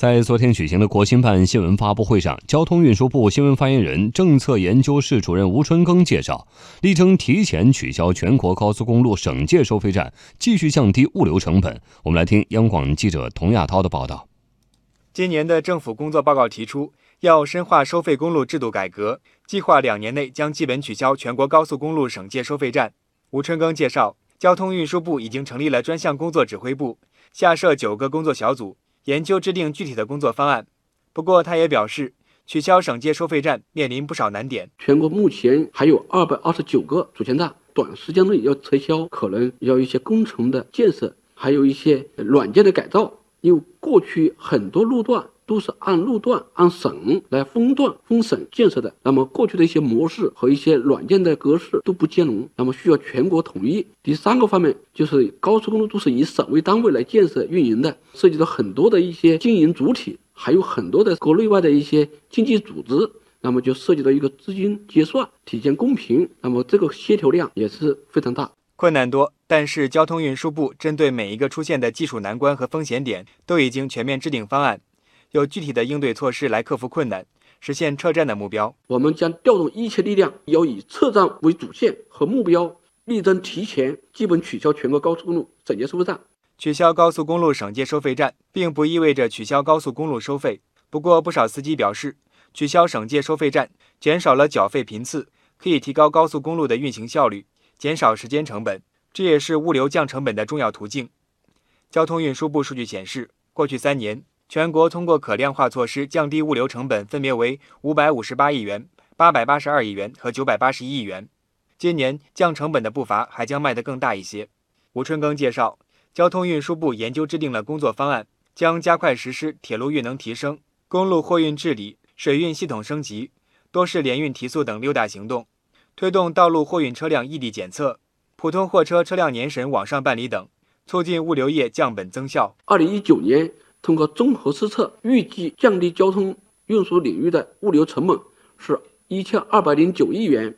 在昨天举行的国新办新闻发布会上，交通运输部新闻发言人、政策研究室主任吴春耕介绍，力争提前取消全国高速公路省界收费站，继续降低物流成本。我们来听央广记者童亚涛的报道。今年的政府工作报告提出，要深化收费公路制度改革，计划两年内将基本取消全国高速公路省界收费站。吴春耕介绍，交通运输部已经成立了专项工作指挥部，下设九个工作小组。研究制定具体的工作方案。不过，他也表示，取消省界收费站面临不少难点。全国目前还有二百二十九个主线站，短时间内要撤销，可能要一些工程的建设，还有一些软件的改造。因为过去很多路段。都是按路段、按省来分段分省建设的。那么过去的一些模式和一些软件的格式都不兼容，那么需要全国统一。第三个方面就是高速公路都是以省为单位来建设运营的，涉及到很多的一些经营主体，还有很多的国内外的一些经济组织，那么就涉及到一个资金结算，体现公平。那么这个协调量也是非常大，困难多。但是交通运输部针对每一个出现的技术难关和风险点，都已经全面制定方案。有具体的应对措施来克服困难，实现撤站的目标。我们将调动一切力量，要以撤站为主线和目标，力争提前基本取消全国高速公路省界收费站。取消高速公路省界收费站，并不意味着取消高速公路收费。不过，不少司机表示，取消省界收费站，减少了缴费频次，可以提高高速公路的运行效率，减少时间成本，这也是物流降成本的重要途径。交通运输部数据显示，过去三年。全国通过可量化措施降低物流成本，分别为五百五十八亿元、八百八十二亿元和九百八十一亿元。今年降成本的步伐还将迈得更大一些。吴春耕介绍，交通运输部研究制定了工作方案，将加快实施铁路运能提升、公路货运治理、水运系统升级、多式联运提速等六大行动，推动道路货运车辆异地检测、普通货车车辆年审网上办理等，促进物流业降本增效。二零一九年。通过综合施策，预计降低交通运输领域的物流成本是一千二百零九亿元。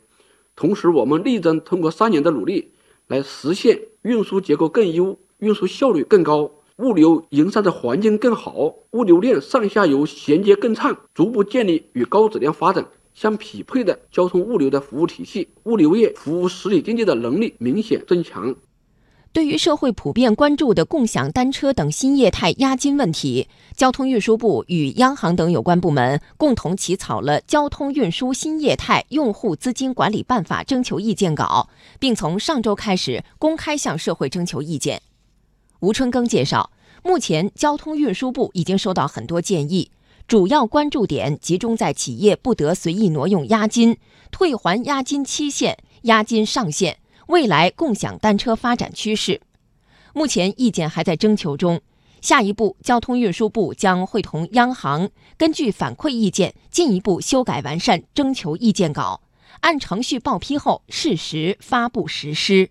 同时，我们力争通过三年的努力，来实现运输结构更优、运输效率更高、物流营商的环境更好、物流链上下游衔接更畅，逐步建立与高质量发展相匹配的交通物流的服务体系，物流业服务实体经济的能力明显增强。对于社会普遍关注的共享单车等新业态押金问题，交通运输部与央行等有关部门共同起草了《交通运输新业态用户资金管理办法》征求意见稿，并从上周开始公开向社会征求意见。吴春耕介绍，目前交通运输部已经收到很多建议，主要关注点集中在企业不得随意挪用押金、退还押金期限、押金上限。未来共享单车发展趋势，目前意见还在征求中。下一步，交通运输部将会同央行根据反馈意见，进一步修改完善征求意见稿，按程序报批后适时发布实施。